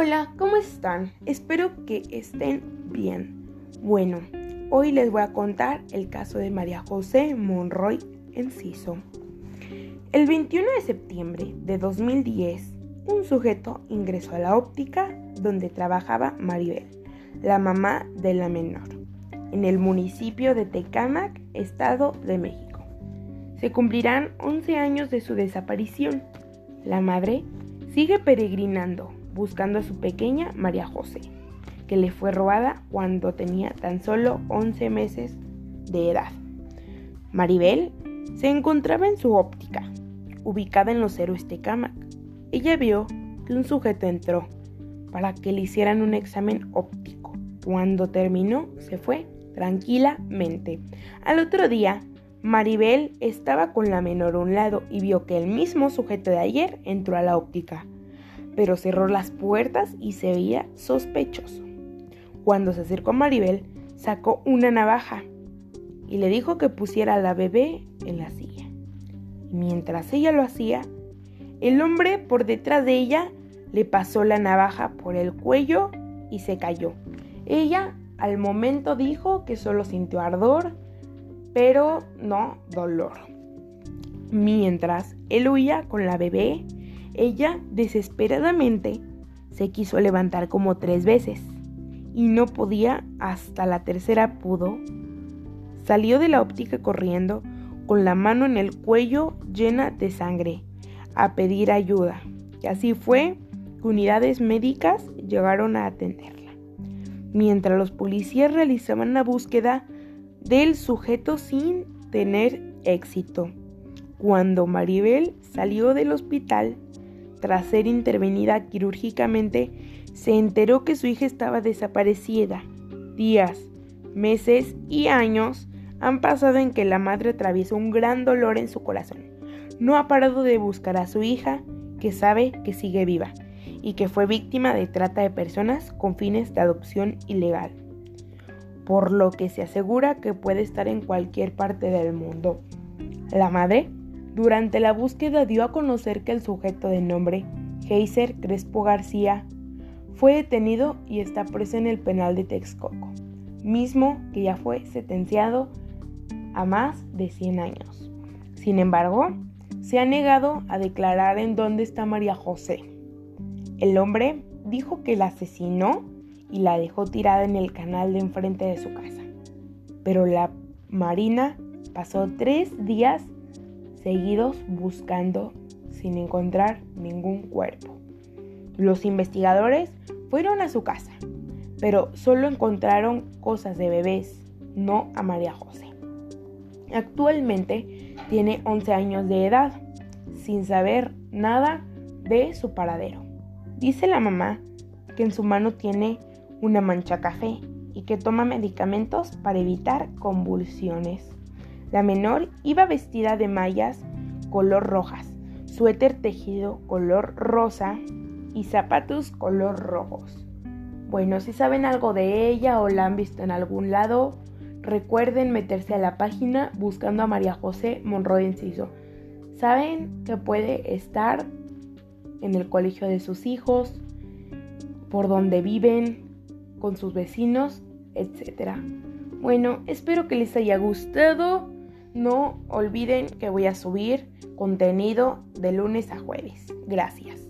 Hola, ¿cómo están? Espero que estén bien. Bueno, hoy les voy a contar el caso de María José Monroy Enciso. El 21 de septiembre de 2010, un sujeto ingresó a la óptica donde trabajaba Maribel, la mamá de la menor, en el municipio de Tecámac, Estado de México. Se cumplirán 11 años de su desaparición. La madre sigue peregrinando buscando a su pequeña María José, que le fue robada cuando tenía tan solo 11 meses de edad. Maribel se encontraba en su óptica, ubicada en los héroes Tecámac. Ella vio que un sujeto entró para que le hicieran un examen óptico. Cuando terminó, se fue tranquilamente. Al otro día, Maribel estaba con la menor a un lado y vio que el mismo sujeto de ayer entró a la óptica, pero cerró las puertas y se veía sospechoso. Cuando se acercó a Maribel, sacó una navaja y le dijo que pusiera a la bebé en la silla. Mientras ella lo hacía, el hombre por detrás de ella le pasó la navaja por el cuello y se cayó. Ella al momento dijo que solo sintió ardor, pero no dolor. Mientras él huía con la bebé, ella desesperadamente se quiso levantar como tres veces y no podía hasta la tercera pudo. Salió de la óptica corriendo con la mano en el cuello llena de sangre a pedir ayuda. Y así fue que unidades médicas llegaron a atenderla. Mientras los policías realizaban la búsqueda del sujeto sin tener éxito. Cuando Maribel salió del hospital tras ser intervenida quirúrgicamente, se enteró que su hija estaba desaparecida. Días, meses y años han pasado en que la madre atraviesa un gran dolor en su corazón. No ha parado de buscar a su hija, que sabe que sigue viva y que fue víctima de trata de personas con fines de adopción ilegal, por lo que se asegura que puede estar en cualquier parte del mundo. La madre, durante la búsqueda, dio a conocer que el sujeto de nombre Heiser Crespo García fue detenido y está preso en el penal de Texcoco, mismo que ya fue sentenciado a más de 100 años. Sin embargo, se ha negado a declarar en dónde está María José. El hombre dijo que la asesinó y la dejó tirada en el canal de enfrente de su casa. Pero la Marina pasó tres días seguidos buscando sin encontrar ningún cuerpo. Los investigadores fueron a su casa, pero solo encontraron cosas de bebés, no a María José. Actualmente tiene 11 años de edad, sin saber nada de su paradero. Dice la mamá que en su mano tiene una mancha café y que toma medicamentos para evitar convulsiones. La menor iba vestida de mallas color rojas, suéter tejido color rosa y zapatos color rojos. Bueno, si saben algo de ella o la han visto en algún lado, recuerden meterse a la página buscando a María José Monroy Enciso. Saben que puede estar en el colegio de sus hijos, por donde viven, con sus vecinos, etc. Bueno, espero que les haya gustado. No olviden que voy a subir contenido de lunes a jueves. Gracias.